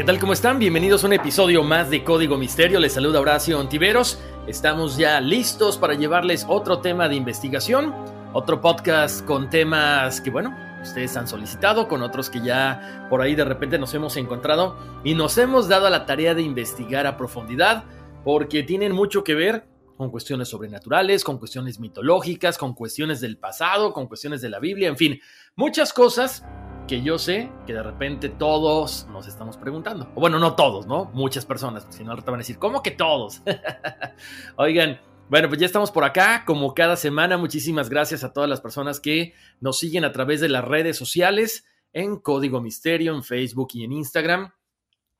¿Qué tal? ¿Cómo están? Bienvenidos a un episodio más de Código Misterio. Les saluda Horacio Ontiveros. Estamos ya listos para llevarles otro tema de investigación, otro podcast con temas que, bueno, ustedes han solicitado, con otros que ya por ahí de repente nos hemos encontrado y nos hemos dado a la tarea de investigar a profundidad porque tienen mucho que ver con cuestiones sobrenaturales, con cuestiones mitológicas, con cuestiones del pasado, con cuestiones de la Biblia, en fin, muchas cosas que yo sé que de repente todos nos estamos preguntando. O bueno, no todos, ¿no? Muchas personas, si no, te van a decir, ¿cómo que todos? Oigan, bueno, pues ya estamos por acá, como cada semana. Muchísimas gracias a todas las personas que nos siguen a través de las redes sociales, en Código Misterio, en Facebook y en Instagram.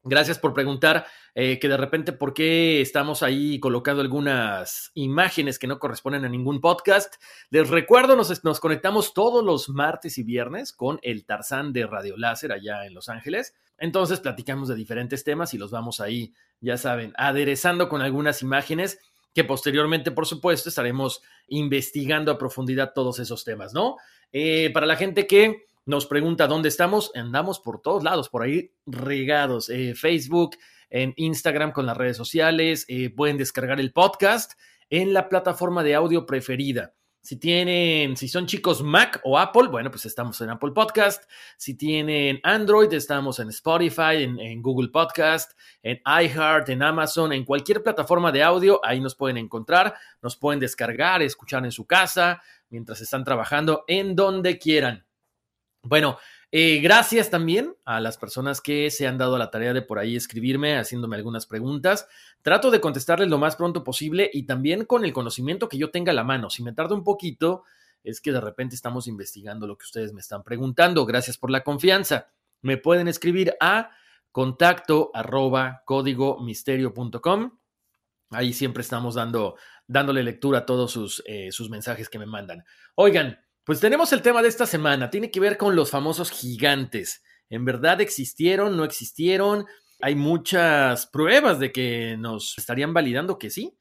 Gracias por preguntar eh, que de repente por qué estamos ahí colocando algunas imágenes que no corresponden a ningún podcast. Les recuerdo, nos, conectamos todos los martes y viernes con el Tarzán de Radio Láser allá en Los Ángeles. Entonces platicamos de diferentes temas y los vamos ahí, ya saben, aderezando con algunas imágenes que posteriormente, por supuesto, estaremos investigando a profundidad todos esos temas, ¿no? Eh, para la gente que nos pregunta dónde estamos. Andamos por todos lados, por ahí regados. Eh, Facebook, en Instagram con las redes sociales. Eh, pueden descargar el podcast en la plataforma de audio preferida. Si tienen, si son chicos Mac o Apple, bueno, pues estamos en Apple Podcast. Si tienen Android, estamos en Spotify, en, en, Google Podcast, en iHeart, en Amazon, en cualquier plataforma de audio, ahí nos pueden encontrar, nos pueden descargar, escuchar en su casa, mientras están trabajando, en donde quieran. Bueno, eh, gracias también a las personas que se han dado la tarea de por ahí escribirme, haciéndome algunas preguntas. Trato de contestarles lo más pronto posible y también con el conocimiento que yo tenga a la mano. Si me tarda un poquito, es que de repente estamos investigando lo que ustedes me están preguntando. Gracias por la confianza. Me pueden escribir a contacto arroba códigomisterio.com. Ahí siempre estamos dando, dándole lectura a todos sus, eh, sus mensajes que me mandan. Oigan, pues tenemos el tema de esta semana, tiene que ver con los famosos gigantes. ¿En verdad existieron? ¿No existieron? Hay muchas pruebas de que nos estarían validando que sí,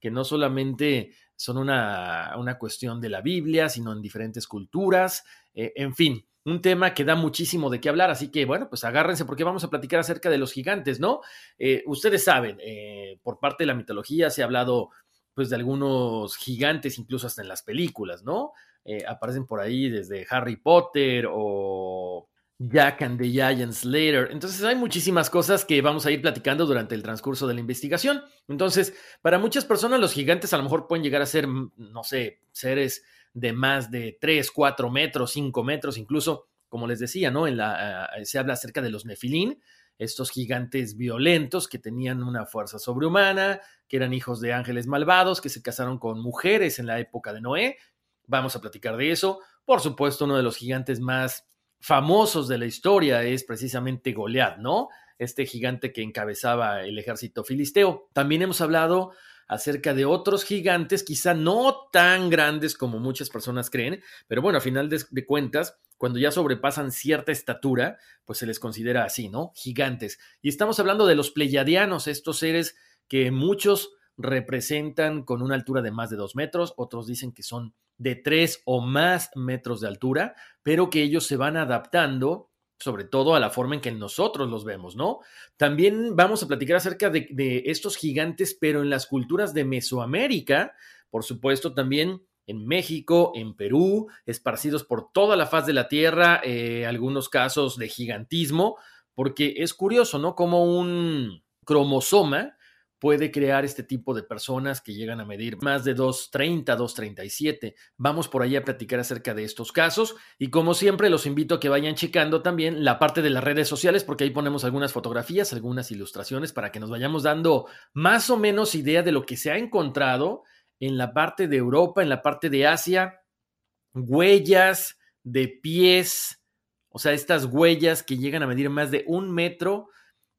que no solamente son una, una cuestión de la Biblia, sino en diferentes culturas. Eh, en fin, un tema que da muchísimo de qué hablar, así que bueno, pues agárrense porque vamos a platicar acerca de los gigantes, ¿no? Eh, ustedes saben, eh, por parte de la mitología se ha hablado pues de algunos gigantes, incluso hasta en las películas, ¿no? Eh, aparecen por ahí desde Harry Potter o Jack and the Giant Slayer. Entonces hay muchísimas cosas que vamos a ir platicando durante el transcurso de la investigación. Entonces, para muchas personas los gigantes a lo mejor pueden llegar a ser, mm, no sé, seres de más de 3, 4 metros, 5 metros, incluso, como les decía, ¿no? En la, ah, se habla acerca de los nefilín, estos gigantes violentos que tenían una fuerza sobrehumana, que eran hijos de ángeles malvados, que se casaron con mujeres en la época de Noé Vamos a platicar de eso. Por supuesto, uno de los gigantes más famosos de la historia es precisamente Goliat, ¿no? Este gigante que encabezaba el ejército filisteo. También hemos hablado acerca de otros gigantes, quizá no tan grandes como muchas personas creen, pero bueno, a final de, cuentas, cuando ya sobrepasan cierta estatura, pues se les considera así, ¿no? Gigantes. Y estamos hablando de los pleyadianos, estos seres que muchos representan con una altura de más de dos metros, otros dicen que son de tres o más metros de altura, pero que ellos se van adaptando sobre todo a la forma en que nosotros los vemos, ¿no? También vamos a platicar acerca de, de estos gigantes, pero en las culturas de Mesoamérica, por supuesto, también en México, en Perú, esparcidos por toda la faz de la Tierra, eh, algunos casos de gigantismo, porque es curioso, ¿no? Como un cromosoma puede crear este tipo de personas que llegan a medir más de 2.30, 2.37. Vamos por ahí a platicar acerca de estos casos y como siempre los invito a que vayan checando también la parte de las redes sociales porque ahí ponemos algunas fotografías, algunas ilustraciones para que nos vayamos dando más o menos idea de lo que se ha encontrado en la parte de Europa, en la parte de Asia, huellas de pies, o sea, estas huellas que llegan a medir más de un metro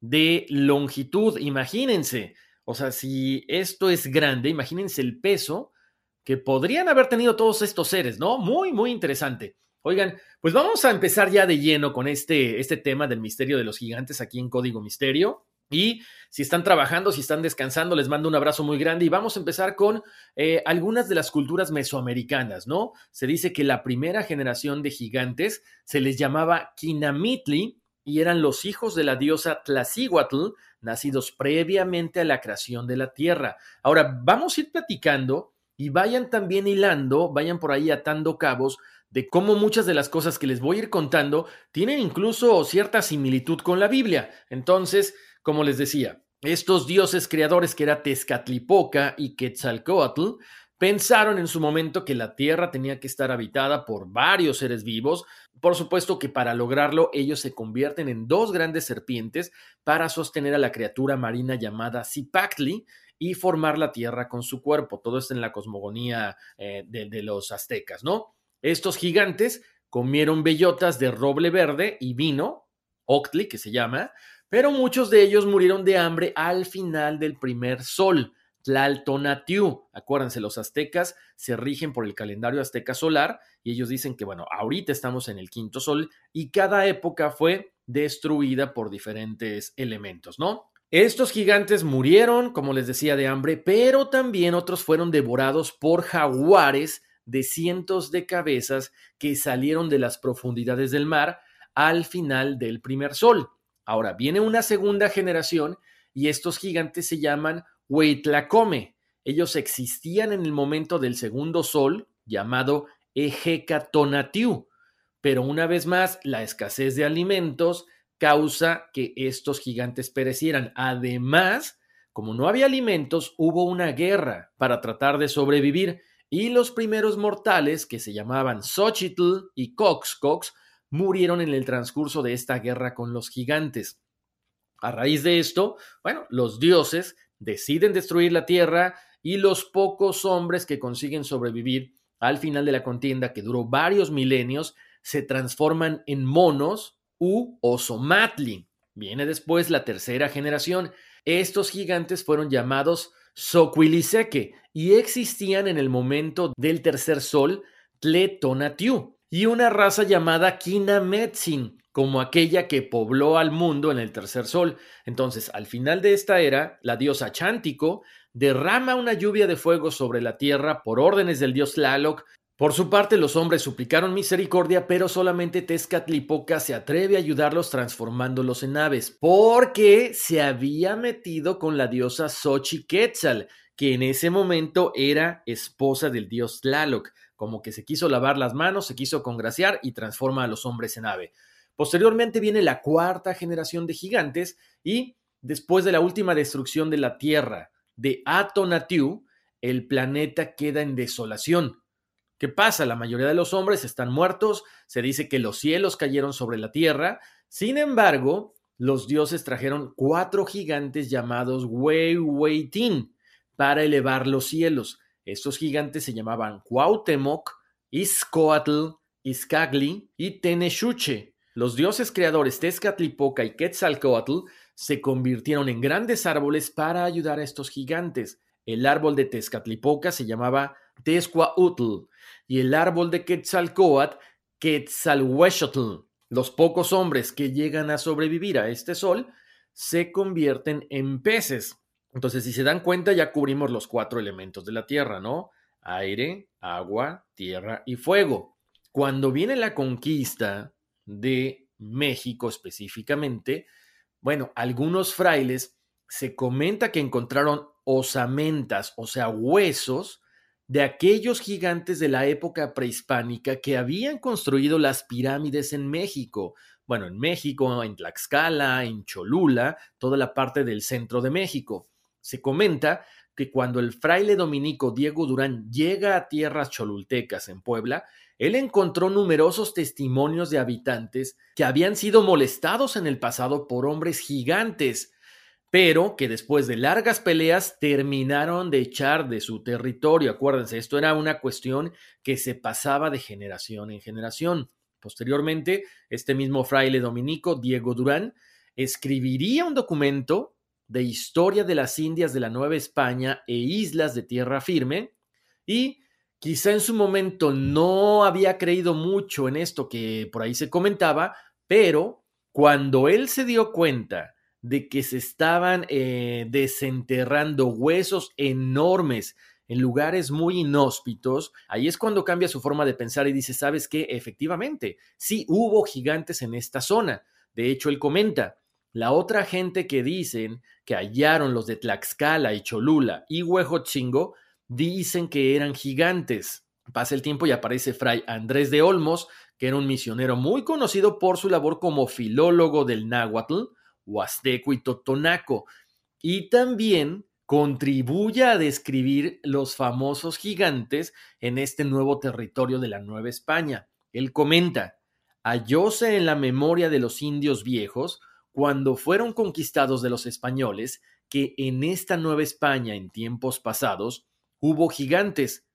de longitud. Imagínense, o sea, si esto es grande, imagínense el peso que podrían haber tenido todos estos seres, ¿no? Muy, muy interesante. Oigan, pues vamos a empezar ya de lleno con este, este tema del misterio de los gigantes aquí en Código Misterio. Y si están trabajando, si están descansando, les mando un abrazo muy grande y vamos a empezar con eh, algunas de las culturas mesoamericanas, ¿no? Se dice que la primera generación de gigantes se les llamaba Kinamitli y eran los hijos de la diosa Tlacíhuatl, nacidos previamente a la creación de la tierra. Ahora, vamos a ir platicando y vayan también hilando, vayan por ahí atando cabos de cómo muchas de las cosas que les voy a ir contando tienen incluso cierta similitud con la Biblia. Entonces, como les decía, estos dioses creadores que era Tezcatlipoca y Quetzalcoatl pensaron en su momento que la Tierra tenía que estar habitada por varios seres vivos. Por supuesto que para lograrlo ellos se convierten en dos grandes serpientes para sostener a la criatura marina llamada Zipactli y formar la Tierra con su cuerpo. Todo esto en la cosmogonía eh, de, de los aztecas, ¿no? Estos gigantes comieron bellotas de roble verde y vino, octli que se llama, pero muchos de ellos murieron de hambre al final del primer sol, Tlaltonatiu. Acuérdense, los aztecas se rigen por el calendario azteca solar y ellos dicen que, bueno, ahorita estamos en el quinto sol y cada época fue destruida por diferentes elementos, ¿no? Estos gigantes murieron, como les decía, de hambre, pero también otros fueron devorados por jaguares de cientos de cabezas que salieron de las profundidades del mar al final del primer sol. Ahora viene una segunda generación y estos gigantes se llaman Huitlacome. Ellos existían en el momento del segundo sol, llamado Ejecatonatiu, pero una vez más la escasez de alimentos causa que estos gigantes perecieran. Además, como no había alimentos, hubo una guerra para tratar de sobrevivir y los primeros mortales, que se llamaban Xochitl y Coxcox, murieron en el transcurso de esta guerra con los gigantes. A raíz de esto, bueno, los dioses deciden destruir la tierra y los pocos hombres que consiguen sobrevivir al final de la contienda, que duró varios milenios, se transforman en monos u osomatli. Viene después la tercera generación. Estos gigantes fueron llamados Soquiliseque y existían en el momento del tercer sol Tletonatiu y una raza llamada Kinametsin, como aquella que pobló al mundo en el tercer sol. Entonces, al final de esta era, la diosa Chántico derrama una lluvia de fuego sobre la tierra por órdenes del dios Tlaloc. Por su parte, los hombres suplicaron misericordia, pero solamente Tezcatlipoca se atreve a ayudarlos transformándolos en aves, porque se había metido con la diosa Xochiquetzal, que en ese momento era esposa del dios Tlaloc como que se quiso lavar las manos, se quiso congraciar y transforma a los hombres en ave. Posteriormente viene la cuarta generación de gigantes y después de la última destrucción de la Tierra de Atonatiu, el planeta queda en desolación. ¿Qué pasa? La mayoría de los hombres están muertos, se dice que los cielos cayeron sobre la Tierra, sin embargo, los dioses trajeron cuatro gigantes llamados Weiweitin para elevar los cielos. Estos gigantes se llamaban Cuauhtémoc, Iscoatl, Iscagli y Teneshuche. Los dioses creadores Tezcatlipoca y Quetzalcoatl se convirtieron en grandes árboles para ayudar a estos gigantes. El árbol de Tezcatlipoca se llamaba Tezcuautl y el árbol de Quetzalcoatl Quetzalhuechtl. Los pocos hombres que llegan a sobrevivir a este sol se convierten en peces. Entonces, si se dan cuenta, ya cubrimos los cuatro elementos de la Tierra, ¿no? Aire, agua, tierra y fuego. Cuando viene la conquista de México específicamente, bueno, algunos frailes se comenta que encontraron osamentas, o sea, huesos de aquellos gigantes de la época prehispánica que habían construido las pirámides en México. Bueno, en México, en Tlaxcala, en Cholula, toda la parte del centro de México. Se comenta que cuando el fraile dominico Diego Durán llega a tierras cholultecas en Puebla, él encontró numerosos testimonios de habitantes que habían sido molestados en el pasado por hombres gigantes, pero que después de largas peleas terminaron de echar de su territorio. Acuérdense, esto era una cuestión que se pasaba de generación en generación. Posteriormente, este mismo fraile dominico, Diego Durán, escribiría un documento de historia de las Indias de la Nueva España e islas de tierra firme y Quizá en su momento no había creído mucho en esto que por ahí se comentaba, pero cuando él se dio cuenta de que se estaban eh, desenterrando huesos enormes en lugares muy inhóspitos, ahí es cuando cambia su forma de pensar y dice, ¿sabes qué? Efectivamente, sí hubo gigantes en esta zona. De hecho, él comenta, la otra gente que dicen que hallaron los de Tlaxcala y Cholula y Huejotzingo dicen que eran gigantes. Pasa el tiempo y aparece Fray Andrés de Olmos, que era un misionero muy conocido por su labor como filólogo del náhuatl, huasteco y totonaco, y también contribuye a describir los famosos gigantes en este nuevo territorio de la Nueva España. Él comenta, hallóse en la memoria de los indios viejos, cuando fueron conquistados de los españoles, que en esta Nueva España en tiempos pasados Hubo gigantes,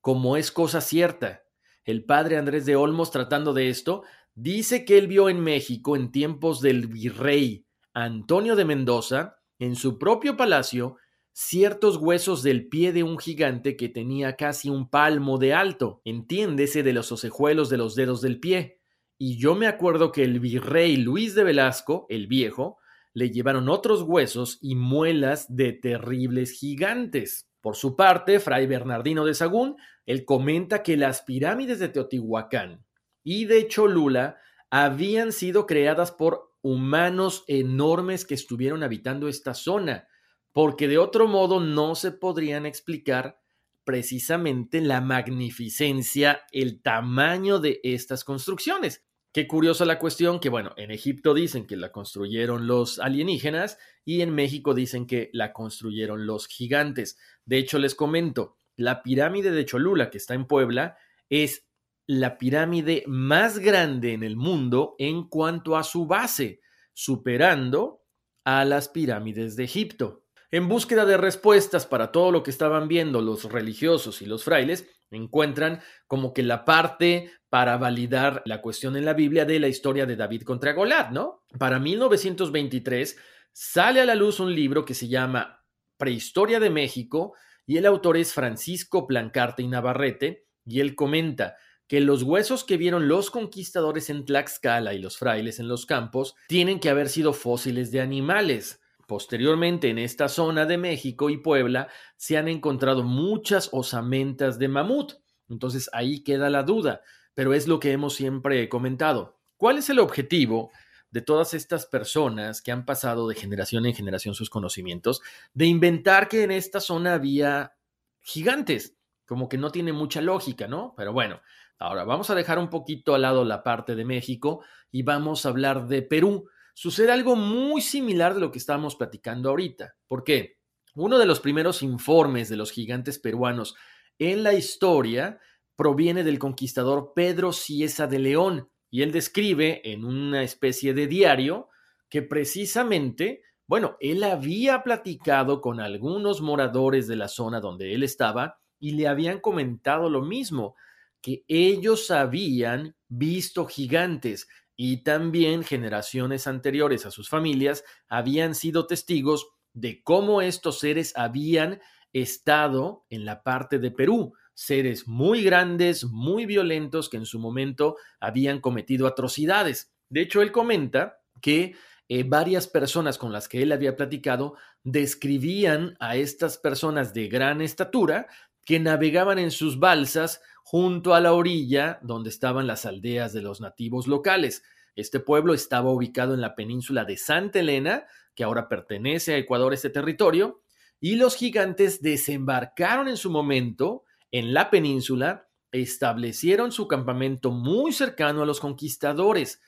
como es cosa cierta. El padre Andrés de Olmos, tratando de esto, dice que él vio en México, en tiempos del virrey Antonio de Mendoza, en su propio palacio, ciertos huesos del pie de un gigante que tenía casi un palmo de alto, entiéndese de los ocejuelos de los dedos del pie. Y yo me acuerdo que el virrey Luis de Velasco, el viejo, le llevaron otros huesos y muelas de terribles gigantes. Por su parte, Fray Bernardino de Sagún, él comenta que las pirámides de Teotihuacán y de Cholula habían sido creadas por humanos enormes que estuvieron habitando esta zona, porque de otro modo no se podrían explicar precisamente la magnificencia, el tamaño de estas construcciones. Qué curiosa la cuestión que, bueno, en Egipto dicen que la construyeron los alienígenas y en México dicen que la construyeron los gigantes. De hecho, les comento, la pirámide de Cholula que está en Puebla es la pirámide más grande en el mundo en cuanto a su base, superando a las pirámides de Egipto. En búsqueda de respuestas para todo lo que estaban viendo los religiosos y los frailes, encuentran como que la parte para validar la cuestión en la Biblia de la historia de David contra Goliat, ¿no? Para 1923 sale a la luz un libro que se llama Prehistoria de México y el autor es Francisco Plancarte y Navarrete y él comenta que los huesos que vieron los conquistadores en Tlaxcala y los frailes en los campos tienen que haber sido fósiles de animales. Posteriormente, en esta zona de México y Puebla se han encontrado muchas osamentas de mamut. Entonces ahí queda la duda, pero es lo que hemos siempre comentado. ¿Cuál es el objetivo de todas estas personas que han pasado de generación en generación sus conocimientos de inventar que en esta zona había gigantes? Como que no tiene mucha lógica, ¿no? Pero bueno, ahora vamos a dejar un poquito al lado la parte de México y vamos a hablar de Perú sucede algo muy similar de lo que estábamos platicando ahorita. ¿Por qué? Uno de los primeros informes de los gigantes peruanos en la historia proviene del conquistador Pedro Ciesa de León y él describe en una especie de diario que precisamente, bueno, él había platicado con algunos moradores de la zona donde él estaba y le habían comentado lo mismo, que ellos habían visto gigantes y también generaciones anteriores a sus familias habían sido testigos de cómo estos seres habían estado en la parte de Perú. seres muy grandes, muy violentos que en su momento habían cometido atrocidades. De hecho, él comenta que eh, varias personas con las que él había platicado describían a estas personas de gran estatura que navegaban en sus balsas junto a la orilla donde estaban las aldeas de los nativos locales. Este pueblo estaba ubicado en la península de Santa Elena, que ahora pertenece a Ecuador este territorio, y los gigantes desembarcaron en su momento en la península, establecieron su campamento muy cercano a los conquistadores.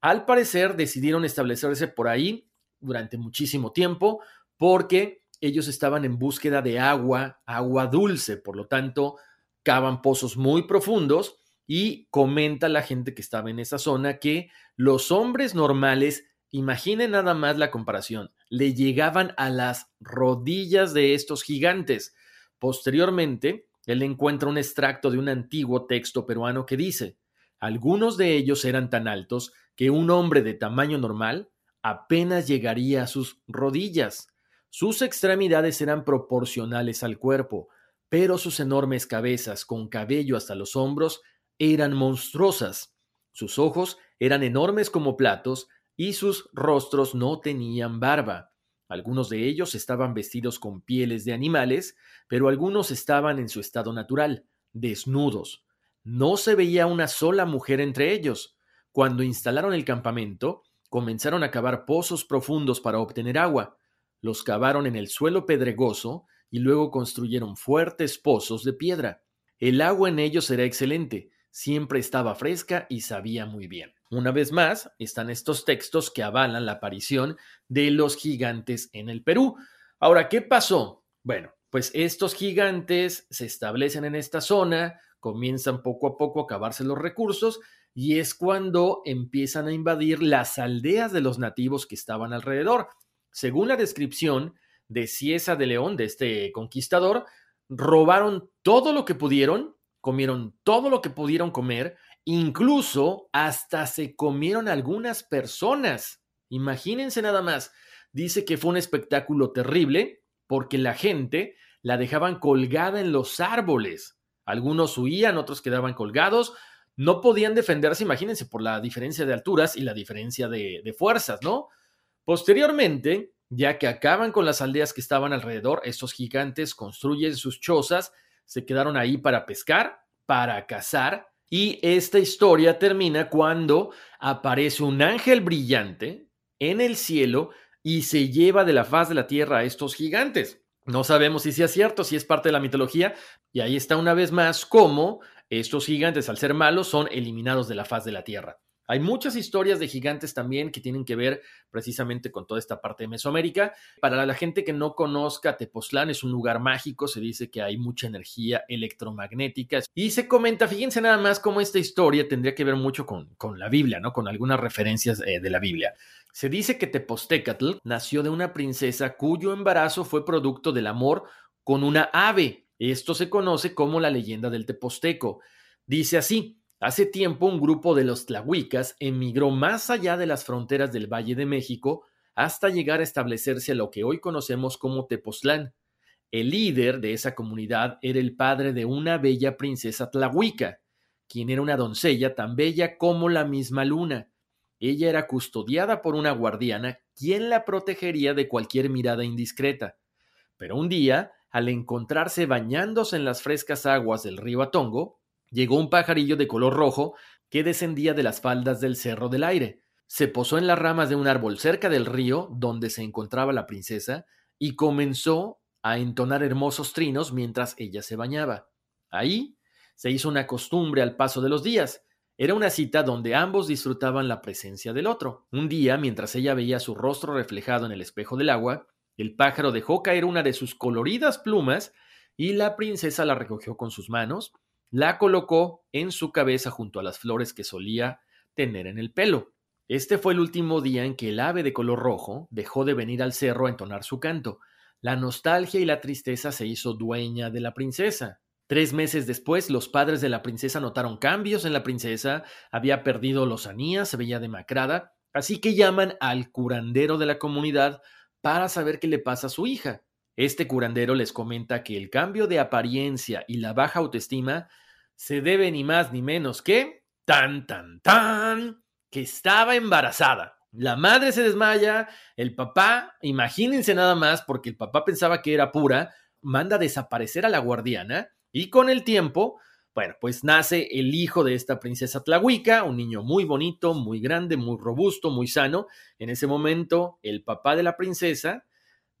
Al parecer decidieron establecerse por ahí durante muchísimo tiempo porque ellos estaban en búsqueda de agua, agua dulce, por lo tanto, cavan pozos muy profundos y comenta la gente que estaba en esa zona que los hombres normales, imaginen nada más la comparación, le llegaban a las rodillas de estos gigantes. Posteriormente, él encuentra un extracto de un antiguo texto peruano que dice, algunos de ellos eran tan altos que un hombre de tamaño normal apenas llegaría a sus rodillas. Sus extremidades eran proporcionales al cuerpo, pero sus enormes cabezas, con cabello hasta los hombros, eran monstruosas. Sus ojos eran enormes como platos y sus rostros no tenían barba. Algunos de ellos estaban vestidos con pieles de animales, pero algunos estaban en su estado natural, desnudos. No se veía una sola mujer entre ellos. Cuando instalaron el campamento, comenzaron a cavar pozos profundos para obtener agua. Los cavaron en el suelo pedregoso y luego construyeron fuertes pozos de piedra. El agua en ellos era excelente, siempre estaba fresca y sabía muy bien. Una vez más, están estos textos que avalan la aparición de los gigantes en el Perú. Ahora, ¿qué pasó? Bueno, pues estos gigantes se establecen en esta zona, comienzan poco a poco a acabarse los recursos y es cuando empiezan a invadir las aldeas de los nativos que estaban alrededor. Según la descripción de Ciesa de León, de este conquistador, robaron todo lo que pudieron, comieron todo lo que pudieron comer, incluso hasta se comieron algunas personas. Imagínense nada más. Dice que fue un espectáculo terrible porque la gente la dejaban colgada en los árboles. Algunos huían, otros quedaban colgados. No podían defenderse, imagínense, por la diferencia de alturas y la diferencia de, de fuerzas, ¿no? Posteriormente, ya que acaban con las aldeas que estaban alrededor, estos gigantes construyen sus chozas, se quedaron ahí para pescar, para cazar, y esta historia termina cuando aparece un ángel brillante en el cielo y se lleva de la faz de la tierra a estos gigantes. No sabemos si sea cierto, si es parte de la mitología, y ahí está una vez más cómo estos gigantes, al ser malos, son eliminados de la faz de la Tierra. Hay muchas historias de gigantes también que tienen que ver precisamente con toda esta parte de Mesoamérica. Para la gente que no conozca, Tepoztlán es un lugar mágico, se dice que hay mucha energía electromagnética y se comenta, fíjense nada más cómo esta historia tendría que ver mucho con, con la Biblia, ¿no? Con algunas referencias eh, de la Biblia. Se dice que Tepostecatl nació de una princesa cuyo embarazo fue producto del amor con una ave. Esto se conoce como la leyenda del Teposteco. Dice así, hace tiempo un grupo de los tlahuicas emigró más allá de las fronteras del Valle de México hasta llegar a establecerse lo que hoy conocemos como Tepoztlán. El líder de esa comunidad era el padre de una bella princesa tlahuica, quien era una doncella tan bella como la misma luna. Ella era custodiada por una guardiana quien la protegería de cualquier mirada indiscreta. Pero un día, al encontrarse bañándose en las frescas aguas del río Atongo, llegó un pajarillo de color rojo que descendía de las faldas del Cerro del Aire. Se posó en las ramas de un árbol cerca del río donde se encontraba la princesa y comenzó a entonar hermosos trinos mientras ella se bañaba. Ahí se hizo una costumbre al paso de los días, era una cita donde ambos disfrutaban la presencia del otro. Un día, mientras ella veía su rostro reflejado en el espejo del agua, el pájaro dejó caer una de sus coloridas plumas y la princesa la recogió con sus manos, la colocó en su cabeza junto a las flores que solía tener en el pelo. Este fue el último día en que el ave de color rojo dejó de venir al cerro a entonar su canto. La nostalgia y la tristeza se hizo dueña de la princesa. Tres meses después, los padres de la princesa notaron cambios en la princesa, había perdido lozanía, se veía demacrada, así que llaman al curandero de la comunidad para saber qué le pasa a su hija. Este curandero les comenta que el cambio de apariencia y la baja autoestima se debe ni más ni menos que tan, tan, tan, que estaba embarazada. La madre se desmaya, el papá, imagínense nada más, porque el papá pensaba que era pura, manda desaparecer a la guardiana y con el tiempo, bueno, pues nace el hijo de esta princesa Tlahuica, un niño muy bonito, muy grande, muy robusto, muy sano. En ese momento, el papá de la princesa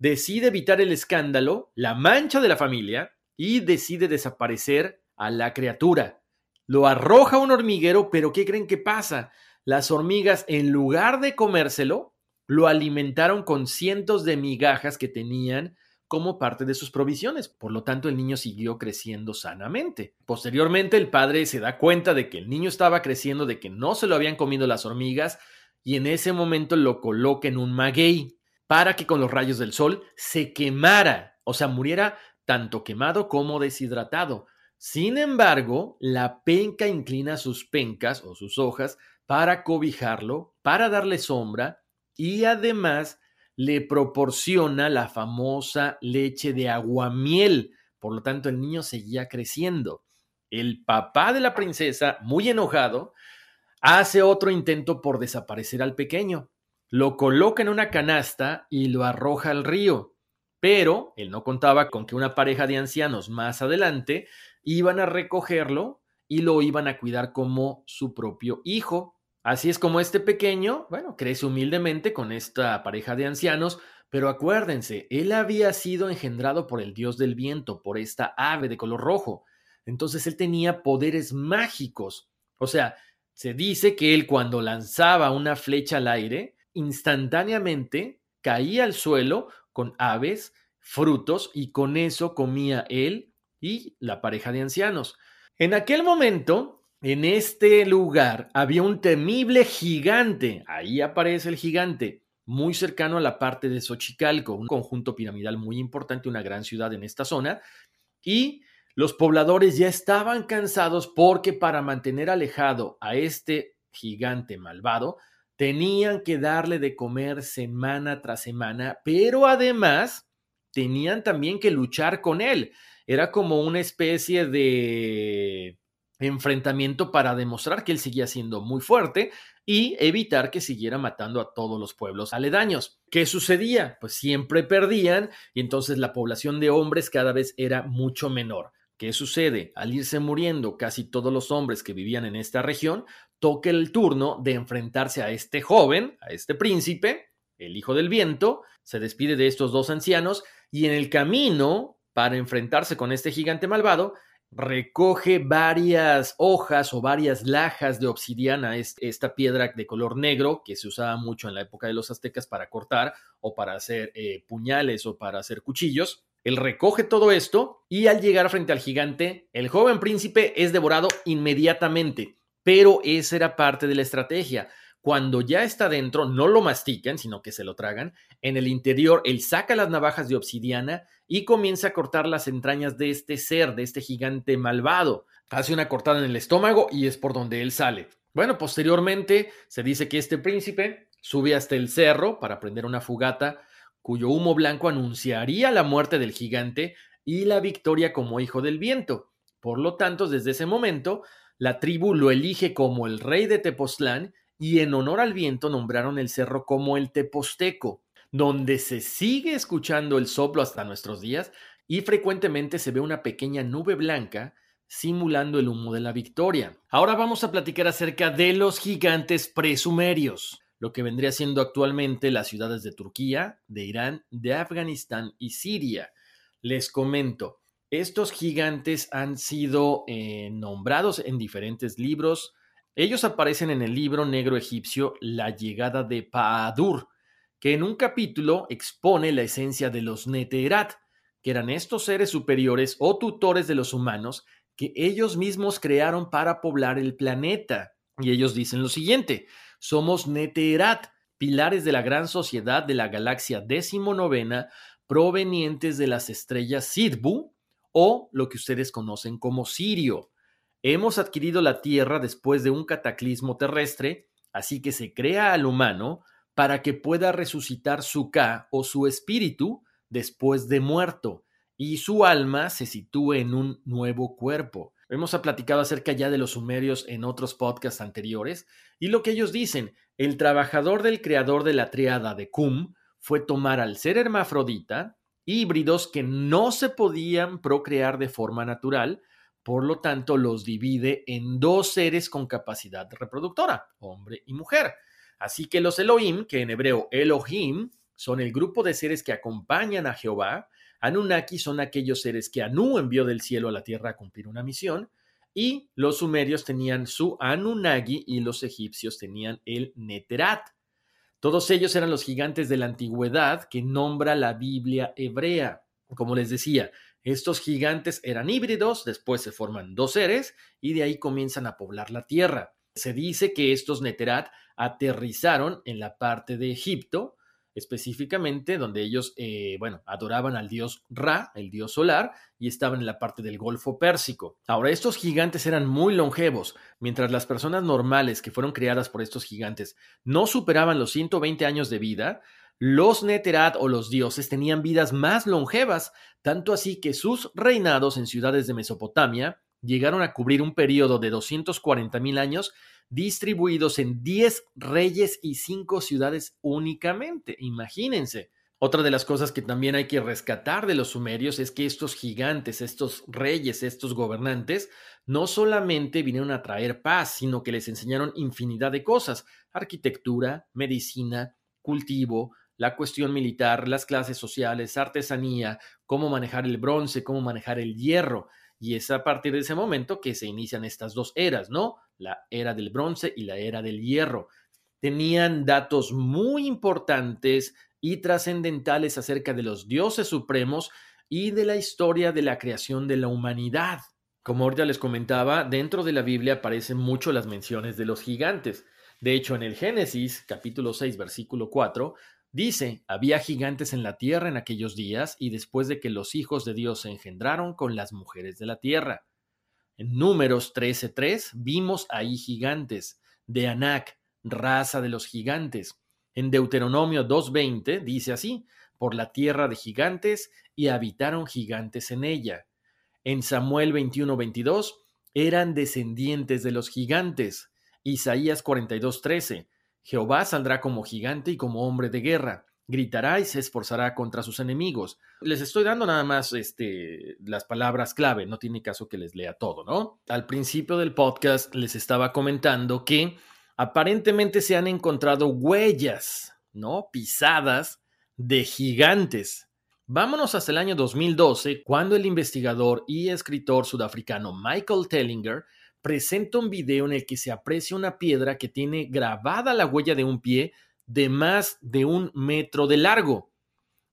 decide evitar el escándalo, la mancha de la familia y decide desaparecer a la criatura. Lo arroja a un hormiguero, pero ¿qué creen que pasa? Las hormigas, en lugar de comérselo, lo alimentaron con cientos de migajas que tenían como parte de sus provisiones. Por lo tanto, el niño siguió creciendo sanamente. Posteriormente, el padre se da cuenta de que el niño estaba creciendo, de que no se lo habían comido las hormigas, y en ese momento lo coloca en un maguey para que con los rayos del sol se quemara, o sea, muriera tanto quemado como deshidratado. Sin embargo, la penca inclina sus pencas o sus hojas para cobijarlo, para darle sombra y además le proporciona la famosa leche de aguamiel. Por lo tanto, el niño seguía creciendo. El papá de la princesa, muy enojado, hace otro intento por desaparecer al pequeño. Lo coloca en una canasta y lo arroja al río. Pero él no contaba con que una pareja de ancianos más adelante iban a recogerlo y lo iban a cuidar como su propio hijo. Así es como este pequeño, bueno, crece humildemente con esta pareja de ancianos, pero acuérdense, él había sido engendrado por el dios del viento, por esta ave de color rojo. Entonces él tenía poderes mágicos. O sea, se dice que él cuando lanzaba una flecha al aire, instantáneamente caía al suelo con aves, frutos, y con eso comía él y la pareja de ancianos. En aquel momento, en este lugar había un temible gigante, ahí aparece el gigante, muy cercano a la parte de Xochicalco, un conjunto piramidal muy importante, una gran ciudad en esta zona, y los pobladores ya estaban cansados porque para mantener alejado a este gigante malvado, tenían que darle de comer semana tras semana, pero además tenían también que luchar con él. Era como una especie de enfrentamiento para demostrar que él seguía siendo muy fuerte y evitar que siguiera matando a todos los pueblos aledaños. ¿Qué sucedía? Pues siempre perdían y entonces la población de hombres cada vez era mucho menor. ¿Qué sucede? Al irse muriendo casi todos los hombres que vivían en esta región, toca el turno de enfrentarse a este joven, a este príncipe, el hijo del viento, se despide de estos dos ancianos y en el camino para enfrentarse con este gigante malvado, recoge varias hojas o varias lajas de obsidiana, esta piedra de color negro que se usaba mucho en la época de los aztecas para cortar o para hacer eh, puñales o para hacer cuchillos. Él recoge todo esto y al llegar frente al gigante, el joven príncipe es devorado inmediatamente. Pero esa era parte de la estrategia. Cuando ya está dentro, no lo mastican, sino que se lo tragan. En el interior, él saca las navajas de obsidiana y comienza a cortar las entrañas de este ser, de este gigante malvado. Hace una cortada en el estómago y es por donde él sale. Bueno, posteriormente se dice que este príncipe sube hasta el cerro para prender una fogata cuyo humo blanco anunciaría la muerte del gigante y la victoria como hijo del viento. Por lo tanto, desde ese momento, la tribu lo elige como el rey de Tepoztlán y en honor al viento nombraron el cerro como el Teposteco, donde se sigue escuchando el soplo hasta nuestros días y frecuentemente se ve una pequeña nube blanca simulando el humo de la victoria. Ahora vamos a platicar acerca de los gigantes presumerios, lo que vendría siendo actualmente las ciudades de Turquía, de Irán, de Afganistán y Siria. Les comento, estos gigantes han sido eh, nombrados en diferentes libros, ellos aparecen en el libro negro egipcio La llegada de Paadur, que en un capítulo expone la esencia de los Neterat, que eran estos seres superiores o tutores de los humanos que ellos mismos crearon para poblar el planeta. Y ellos dicen lo siguiente, somos Neterat, pilares de la gran sociedad de la galaxia decimonovena, provenientes de las estrellas Sidbu, o lo que ustedes conocen como Sirio. Hemos adquirido la Tierra después de un cataclismo terrestre, así que se crea al humano para que pueda resucitar su Ka o su espíritu después de muerto y su alma se sitúe en un nuevo cuerpo. Hemos platicado acerca ya de los sumerios en otros podcasts anteriores y lo que ellos dicen, el trabajador del creador de la triada de Cum fue tomar al ser hermafrodita, híbridos que no se podían procrear de forma natural, por lo tanto los divide en dos seres con capacidad reproductora, hombre y mujer. Así que los Elohim, que en hebreo Elohim, son el grupo de seres que acompañan a Jehová, Anunnaki son aquellos seres que Anu envió del cielo a la tierra a cumplir una misión, y los sumerios tenían su Anunnaki y los egipcios tenían el Neterat. Todos ellos eran los gigantes de la antigüedad que nombra la Biblia hebrea. Como les decía, estos gigantes eran híbridos, después se forman dos seres y de ahí comienzan a poblar la tierra. Se dice que estos Neterat aterrizaron en la parte de Egipto, específicamente donde ellos, eh, bueno, adoraban al dios Ra, el dios solar, y estaban en la parte del Golfo Pérsico. Ahora, estos gigantes eran muy longevos, mientras las personas normales que fueron creadas por estos gigantes no superaban los 120 años de vida, los Neterat o los dioses tenían vidas más longevas, tanto así que sus reinados en ciudades de Mesopotamia llegaron a cubrir un periodo de 240 mil años distribuidos en 10 reyes y 5 ciudades únicamente. Imagínense. Otra de las cosas que también hay que rescatar de los sumerios es que estos gigantes, estos reyes, estos gobernantes, no solamente vinieron a traer paz, sino que les enseñaron infinidad de cosas, arquitectura, medicina, cultivo, la cuestión militar, las clases sociales, artesanía, cómo manejar el bronce, cómo manejar el hierro. Y es a partir de ese momento que se inician estas dos eras, ¿no? La era del bronce y la era del hierro. Tenían datos muy importantes y trascendentales acerca de los dioses supremos y de la historia de la creación de la humanidad. Como ahorita les comentaba, dentro de la Biblia aparecen mucho las menciones de los gigantes. De hecho, en el Génesis, capítulo 6, versículo 4, Dice, había gigantes en la tierra en aquellos días y después de que los hijos de Dios se engendraron con las mujeres de la tierra. En Números 13.3 vimos ahí gigantes, de Anac, raza de los gigantes. En Deuteronomio 2.20 dice así, por la tierra de gigantes y habitaron gigantes en ella. En Samuel 21.22 eran descendientes de los gigantes. Isaías 42.13 Jehová saldrá como gigante y como hombre de guerra. Gritará y se esforzará contra sus enemigos. Les estoy dando nada más este, las palabras clave, no tiene caso que les lea todo, ¿no? Al principio del podcast les estaba comentando que aparentemente se han encontrado huellas, ¿no? Pisadas de gigantes. Vámonos hasta el año 2012, cuando el investigador y escritor sudafricano Michael Tellinger presenta un video en el que se aprecia una piedra que tiene grabada la huella de un pie de más de un metro de largo.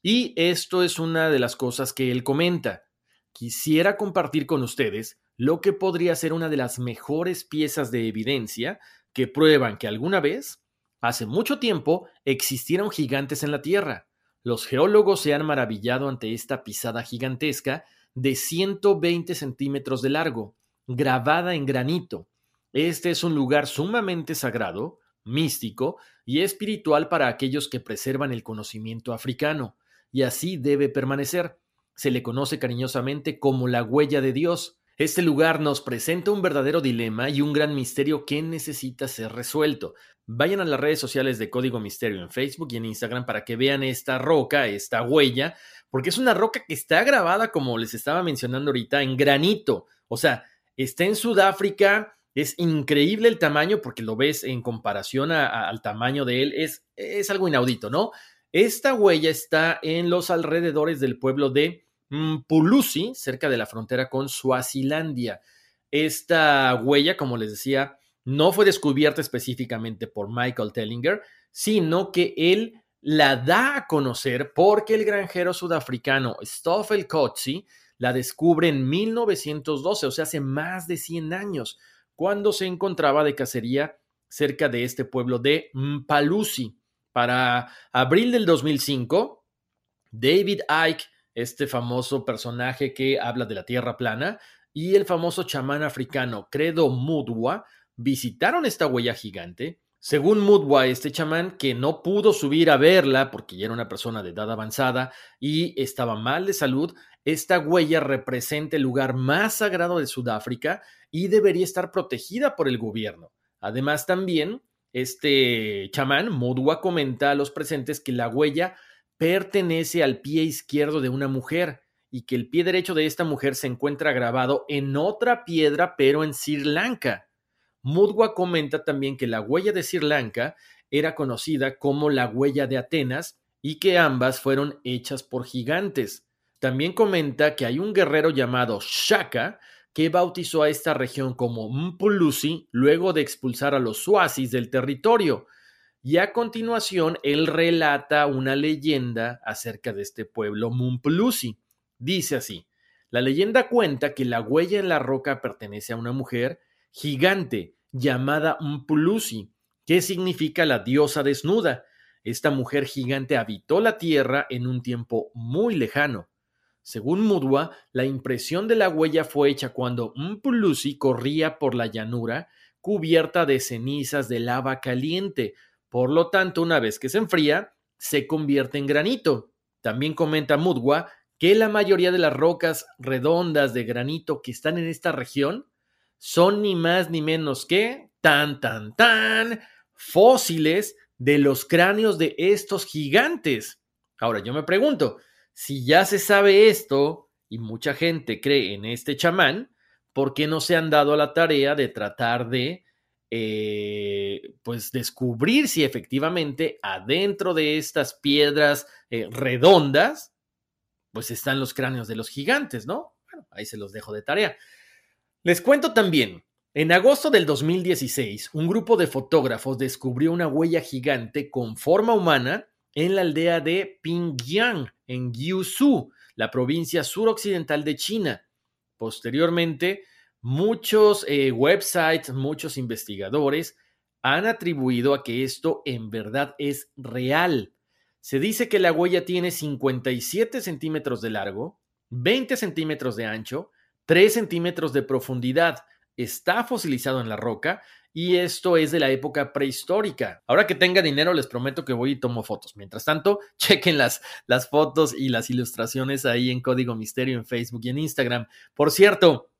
Y esto es una de las cosas que él comenta. Quisiera compartir con ustedes lo que podría ser una de las mejores piezas de evidencia que prueban que alguna vez, hace mucho tiempo, existieron gigantes en la Tierra. Los geólogos se han maravillado ante esta pisada gigantesca de 120 centímetros de largo grabada en granito. Este es un lugar sumamente sagrado, místico y espiritual para aquellos que preservan el conocimiento africano, y así debe permanecer. Se le conoce cariñosamente como la huella de Dios. Este lugar nos presenta un verdadero dilema y un gran misterio que necesita ser resuelto. Vayan a las redes sociales de Código Misterio en Facebook y en Instagram para que vean esta roca, esta huella, porque es una roca que está grabada, como les estaba mencionando ahorita, en granito. O sea, Está en Sudáfrica, es increíble el tamaño porque lo ves en comparación al tamaño de él, es, es algo inaudito, ¿no? Esta huella está en los alrededores del pueblo de Mpulusi, cerca de la frontera con Suazilandia. Esta huella, como les decía, no fue descubierta específicamente por Michael Tellinger, sino que él la da a conocer porque el granjero sudafricano Stoffel Kotzi la descubre en 1912, o sea, hace más de 100 años, cuando se encontraba de cacería cerca de este pueblo de Mpalusi. Para abril del 2005, David Icke, este famoso personaje que habla de la Tierra plana, y el famoso chamán africano Credo Mudwa visitaron esta huella gigante Según Mudwa, este chamán que no pudo subir a verla porque ya era una persona de edad avanzada y estaba mal de salud, esta huella representa el lugar más sagrado de Sudáfrica y debería estar protegida por el gobierno. Además, también este chamán, Mudwa, comenta a los presentes que la huella pertenece al pie izquierdo de una mujer y que el pie derecho de esta mujer se encuentra grabado en otra piedra, pero en Sri Lanka. Mudwa comenta también que la huella de Sri Lanka era conocida como la huella de Atenas y que ambas fueron hechas por gigantes. También comenta que hay un guerrero llamado Shaka que bautizó a esta región como Mpulusi luego de expulsar a los Suazis del territorio. Y a continuación él relata una leyenda acerca de este pueblo Mpulusi. Dice así: La leyenda cuenta que la huella en la roca pertenece a una mujer gigante llamada Mpulusi, que significa la diosa desnuda. Esta mujer gigante habitó la tierra en un tiempo muy lejano. Según Mudwa, la impresión de la huella fue hecha cuando Mpulusi corría por la llanura cubierta de cenizas de lava caliente. Por lo tanto, una vez que se enfría, se convierte en granito. También comenta Mudwa que la mayoría de las rocas redondas de granito que están en esta región son ni más ni menos que tan, tan, tan fósiles de los cráneos de estos gigantes. Ahora yo me pregunto, si ya se sabe esto y mucha gente cree en este chamán, ¿por qué no se han dado a la tarea de tratar de eh, pues descubrir si efectivamente adentro de estas piedras eh, redondas pues están los cráneos de los gigantes, ¿no? Bueno, ahí se los dejo de tarea. Les cuento también, en agosto del 2016, un grupo de fotógrafos descubrió una huella gigante con forma humana en la aldea de Pingyang, en Gyushu, la provincia suroccidental de China. Posteriormente, muchos eh, websites, muchos investigadores han atribuido a que esto en verdad es real. Se dice que la huella tiene 57 centímetros de largo, 20 centímetros de ancho, 3 centímetros de profundidad. Está fosilizado en la roca y esto es de la época prehistórica. Ahora que tenga dinero les prometo que voy y tomo fotos. Mientras tanto, chequen las, las fotos y las ilustraciones ahí en Código Misterio en Facebook y en Instagram. Por cierto,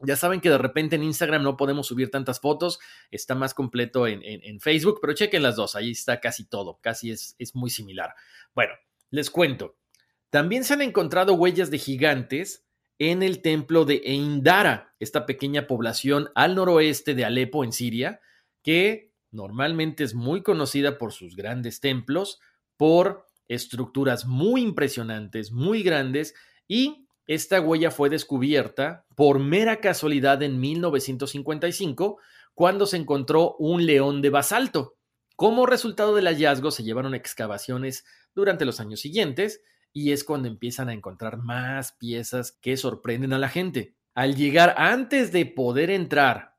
ya saben que de repente en Instagram no podemos subir tantas fotos, está más completo en, Facebook, pero chequen las dos, ahí está casi todo, casi es, es muy similar. Bueno, les cuento. También se han encontrado huellas de gigantes en el templo de Eindara, esta pequeña población al noroeste de Alepo, en Siria, que normalmente es muy conocida por sus grandes templos, por estructuras muy impresionantes, muy grandes y esta huella fue descubierta por mera casualidad en 1955, cuando se encontró un león de basalto. Como resultado del hallazgo se llevaron excavaciones durante los años siguientes y es cuando empiezan a encontrar más piezas que sorprenden a la gente. Al llegar antes de poder entrar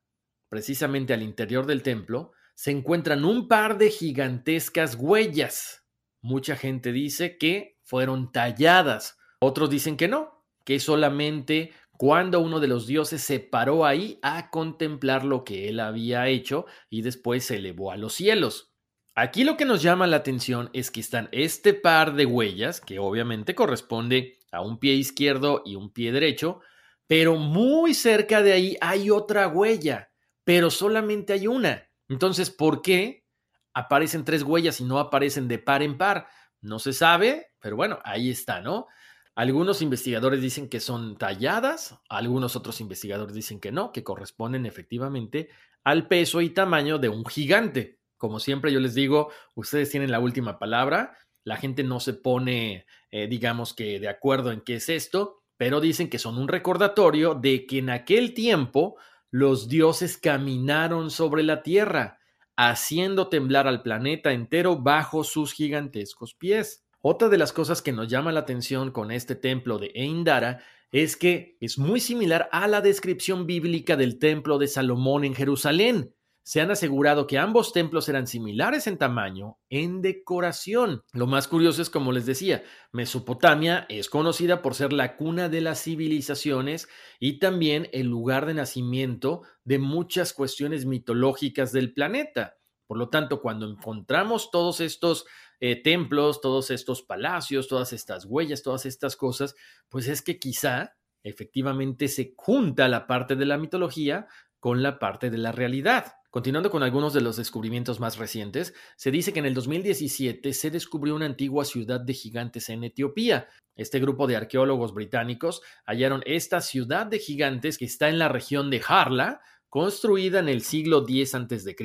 precisamente al interior del templo, se encuentran un par de gigantescas huellas. Mucha gente dice que fueron talladas, otros dicen que no, que solamente cuando uno de los dioses se paró ahí a contemplar lo que él había hecho y después se elevó a los cielos. Aquí lo que nos llama la atención es que están este par de huellas, que obviamente corresponde a un pie izquierdo y un pie derecho, pero muy cerca de ahí hay otra huella, pero solamente hay una. Entonces, ¿por qué aparecen tres huellas y no aparecen de par en par? No se sabe, pero bueno, ahí está, ¿no? Algunos investigadores dicen que son talladas, algunos otros investigadores dicen que no, que corresponden efectivamente al peso y tamaño de un gigante. Como siempre yo les digo, ustedes tienen la última palabra, la gente no se pone, eh, digamos que de acuerdo en qué es esto, pero dicen que son un recordatorio de que en aquel tiempo los dioses caminaron sobre la tierra, haciendo temblar al planeta entero bajo sus gigantescos pies. Otra de las cosas que nos llama la atención con este templo de Eindara es que es muy similar a la descripción bíblica del templo de Salomón en Jerusalén. Se han asegurado que ambos templos eran similares en tamaño, en decoración. Lo más curioso es, como les decía, Mesopotamia es conocida por ser la cuna de las civilizaciones y también el lugar de nacimiento de muchas cuestiones mitológicas del planeta. Por lo tanto, cuando encontramos todos estos eh, templos, todos estos palacios, todas estas huellas, todas estas cosas, pues es que quizá efectivamente se junta la parte de la mitología con la parte de la realidad. Continuando con algunos de los descubrimientos más recientes, se dice que en el 2017 se descubrió una antigua ciudad de gigantes en Etiopía. Este grupo de arqueólogos británicos hallaron esta ciudad de gigantes que está en la región de Harla, construida en el siglo X a.C.,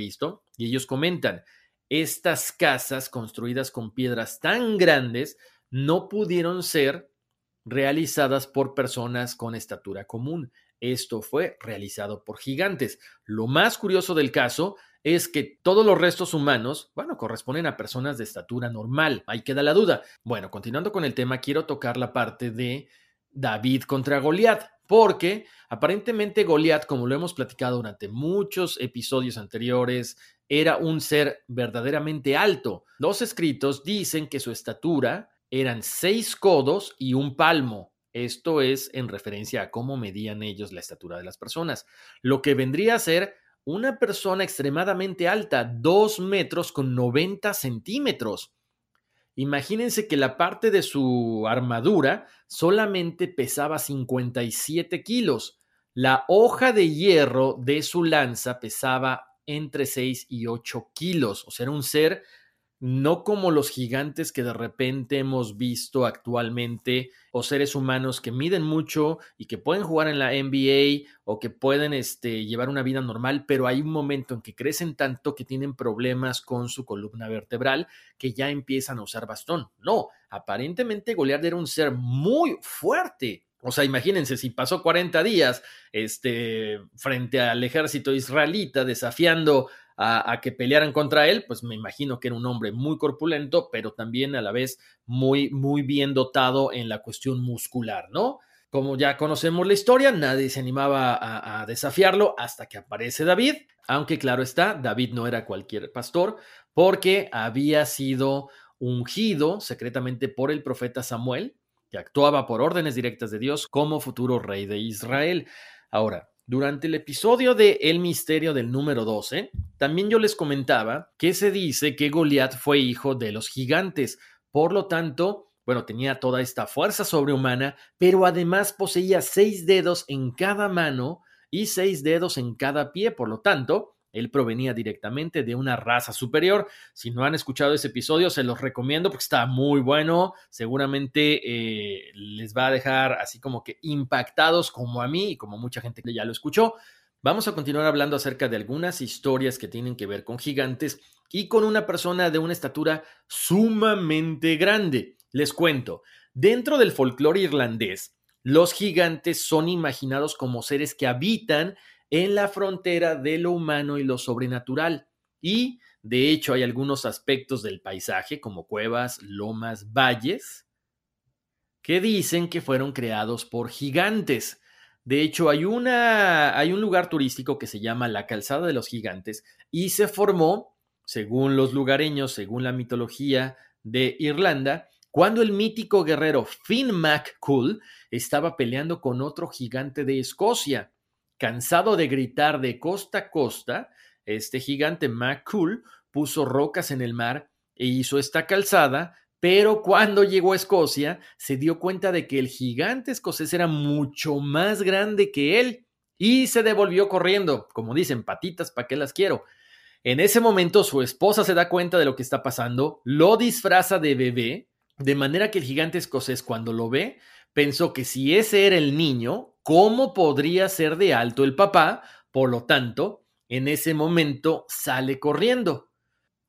y ellos comentan, estas casas construidas con piedras tan grandes no pudieron ser realizadas por personas con estatura común. Esto fue realizado por gigantes. Lo más curioso del caso es que todos los restos humanos, bueno, corresponden a personas de estatura normal. Ahí queda la duda. Bueno, continuando con el tema, quiero tocar la parte de David contra Goliat, porque aparentemente Goliat, como lo hemos platicado durante muchos episodios anteriores, era un ser verdaderamente alto. Los escritos dicen que su estatura eran seis codos y un palmo. Esto es en referencia a cómo medían ellos la estatura de las personas. Lo que vendría a ser una persona extremadamente alta, dos metros con 90 centímetros. Imagínense que la parte de su armadura solamente pesaba 57 kilos. La hoja de hierro de su lanza pesaba entre 6 y 8 kilos. O sea, un ser no como los gigantes que de repente hemos visto actualmente, o seres humanos que miden mucho y que pueden jugar en la NBA o que pueden este, llevar una vida normal, pero hay un momento en que crecen tanto que tienen problemas con su columna vertebral que ya empiezan a usar bastón. No, aparentemente Goliath era un ser muy fuerte, o sea, imagínense, si pasó 40 días este, frente al ejército israelita desafiando a, que pelearan contra él, pues me imagino que era un hombre muy corpulento, pero también a la vez muy, muy bien dotado en la cuestión muscular, ¿no? Como ya conocemos la historia, nadie se animaba a, a desafiarlo hasta que aparece David, aunque claro está, David no era cualquier pastor, porque había sido ungido secretamente por el profeta Samuel, que actuaba por órdenes directas de Dios como futuro rey de Israel. Ahora, durante el episodio de El misterio del número 12, también yo les comentaba que se dice que Goliat fue hijo de los gigantes, por lo tanto, bueno, tenía toda esta fuerza sobrehumana, pero además poseía seis dedos en cada mano y seis dedos en cada pie, por lo tanto, él provenía directamente de una raza superior. Si no han escuchado ese episodio, se los recomiendo porque está muy bueno. Seguramente eh, les va a dejar así como que impactados como a mí y como mucha gente que ya lo escuchó. Vamos a continuar hablando acerca de algunas historias que tienen que ver con gigantes y con una persona de una estatura sumamente grande. Les cuento, dentro del folclore irlandés, los gigantes son imaginados como seres que habitan en la frontera de lo humano y lo sobrenatural. Y, de hecho, hay algunos aspectos del paisaje, como cuevas, lomas, valles, que dicen que fueron creados por gigantes. De hecho, hay, una, hay un lugar turístico que se llama la Calzada de los Gigantes y se formó, según los lugareños, según la mitología de Irlanda, cuando el mítico guerrero Finn MacCool estaba peleando con otro gigante de Escocia. Cansado de gritar de costa a costa, este gigante McCool puso rocas en el mar e hizo esta calzada, pero cuando llegó a Escocia se dio cuenta de que el gigante escocés era mucho más grande que él y se devolvió corriendo, como dicen, patitas, ¿para qué las quiero? En ese momento su esposa se da cuenta de lo que está pasando, lo disfraza de bebé, de manera que el gigante escocés cuando lo ve pensó que si ese era el niño, ¿cómo podría ser de alto el papá? Por lo tanto, en ese momento sale corriendo.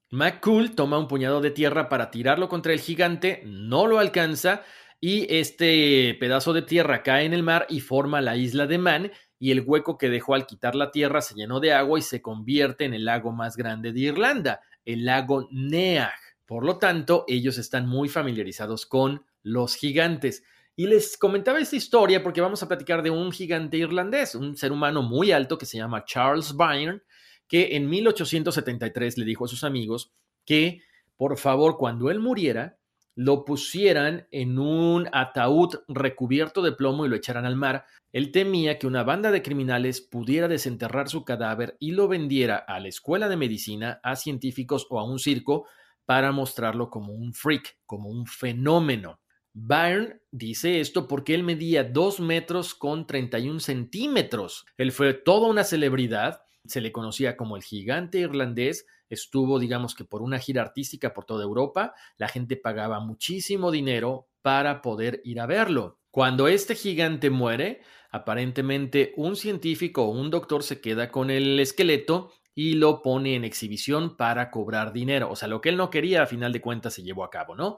McCool toma un puñado de tierra para tirarlo contra el gigante, no lo alcanza y este pedazo de tierra cae en el mar y forma la isla de Man y el hueco que dejó al quitar la tierra se llenó de agua y se convierte en el lago más grande de Irlanda, el lago Neagh. Por lo tanto, ellos están muy familiarizados con los gigantes. Y les comentaba esta historia porque vamos a platicar de un gigante irlandés, un ser humano muy alto que se llama Charles Byrne, que en 1873 le dijo a sus amigos que, por favor, cuando él muriera, lo pusieran en un ataúd recubierto de plomo y lo echaran al mar. Él temía que una banda de criminales pudiera desenterrar su cadáver y lo vendiera a la escuela de medicina, a científicos o a un circo para mostrarlo como un freak, como un fenómeno. Byrne dice esto porque él medía 2 metros con 31 centímetros. Él fue toda una celebridad, se le conocía como el gigante irlandés, estuvo digamos que por una gira artística por toda Europa, la gente pagaba muchísimo dinero para poder ir a verlo. Cuando este gigante muere, aparentemente un científico o un doctor se queda con el esqueleto y lo pone en exhibición para cobrar dinero. O sea, lo que él no quería, a final de cuentas, se llevó a cabo, ¿no?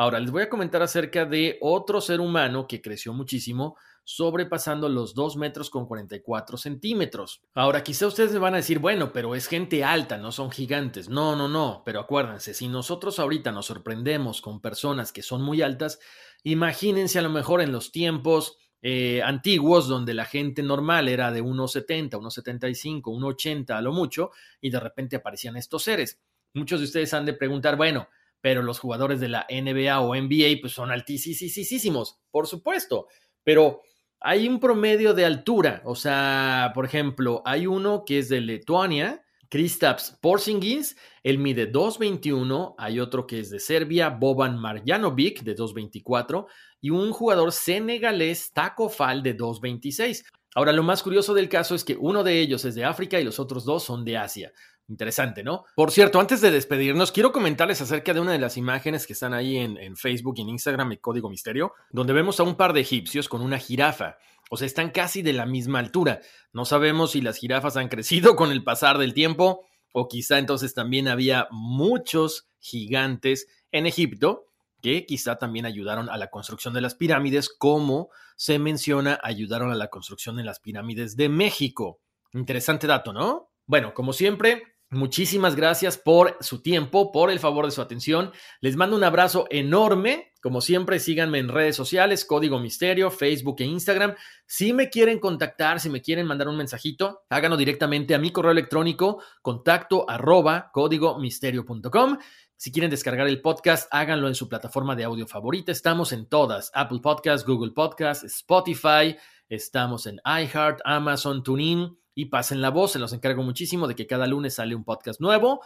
Ahora, les voy a comentar acerca de otro ser humano que creció muchísimo, sobrepasando los 2 metros con 44 centímetros. Ahora, quizá ustedes me van a decir, bueno, pero es gente alta, no son gigantes. No, no, no, pero acuérdense, si nosotros ahorita nos sorprendemos con personas que son muy altas, imagínense a lo mejor en los tiempos eh, antiguos donde la gente normal era de 1,70, 1,75, 1,80 a lo mucho, y de repente aparecían estos seres. Muchos de ustedes han de preguntar, bueno, pero los jugadores de la NBA o NBA pues son altísimos, por supuesto, pero hay un promedio de altura, o sea, por ejemplo, hay uno que es de Lituania, Kristaps Porzingis, él mide 2.21, hay otro que es de Serbia, Boban Marjanovic de 2.24 y un jugador senegalés, Taco Fall de 2.26. Ahora, lo más curioso del caso es que uno de ellos es de África y los otros dos son de Asia. Interesante, ¿no? Por cierto, antes de despedirnos, quiero comentarles acerca de una de las imágenes que están ahí en, Facebook y en Instagram, el Código Misterio, donde vemos a un par de egipcios con una jirafa. O sea, están casi de la misma altura. No sabemos si las jirafas han crecido con el pasar del tiempo o quizá entonces también había muchos gigantes en Egipto que quizá también ayudaron a la construcción de las pirámides, como se menciona, ayudaron a la construcción de las pirámides de México. Interesante dato, ¿no? Bueno, como siempre, Muchísimas gracias por su tiempo, por el favor de su atención. Les mando un abrazo enorme. Como siempre, síganme en redes sociales, Código Misterio, Facebook e Instagram. Si me quieren contactar, si me quieren mandar un mensajito, háganlo directamente a mi correo electrónico, contacto arroba códigomisterio.com. Si quieren descargar el podcast, háganlo en su plataforma de audio favorita. Estamos en todas, Apple Podcasts, Google Podcasts, Spotify, estamos en iHeart, Amazon, TuneIn y pasen la voz. Se los encargo muchísimo de que cada lunes sale un podcast nuevo.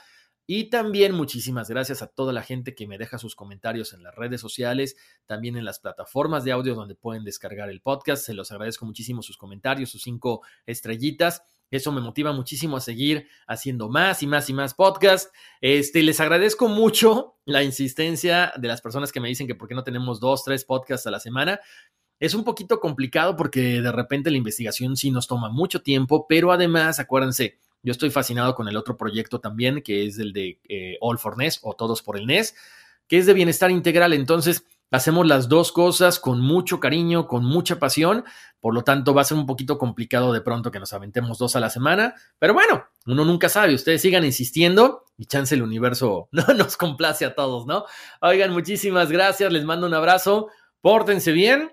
Y también muchísimas gracias a toda la gente que me deja sus comentarios en las redes sociales, también en las plataformas de audio donde pueden descargar el podcast. Se los agradezco muchísimo sus comentarios, sus cinco estrellitas. Eso me motiva muchísimo a seguir haciendo más y más y más podcasts. Este, les agradezco mucho la insistencia de las personas que me dicen que por qué no tenemos dos, tres podcasts a la semana. Es un poquito complicado porque de repente la investigación sí nos toma mucho tiempo, pero además, acuérdense, yo estoy fascinado con el otro proyecto también, que es el de eh, All for NES o Todos por el NES, que es de bienestar integral. Entonces, hacemos las dos cosas con mucho cariño, con mucha pasión. Por lo tanto, va a ser un poquito complicado de pronto que nos aventemos dos a la semana. Pero bueno, uno nunca sabe. Ustedes sigan insistiendo y chance el universo no nos complace a todos, ¿no? Oigan, muchísimas gracias. Les mando un abrazo. Pórtense bien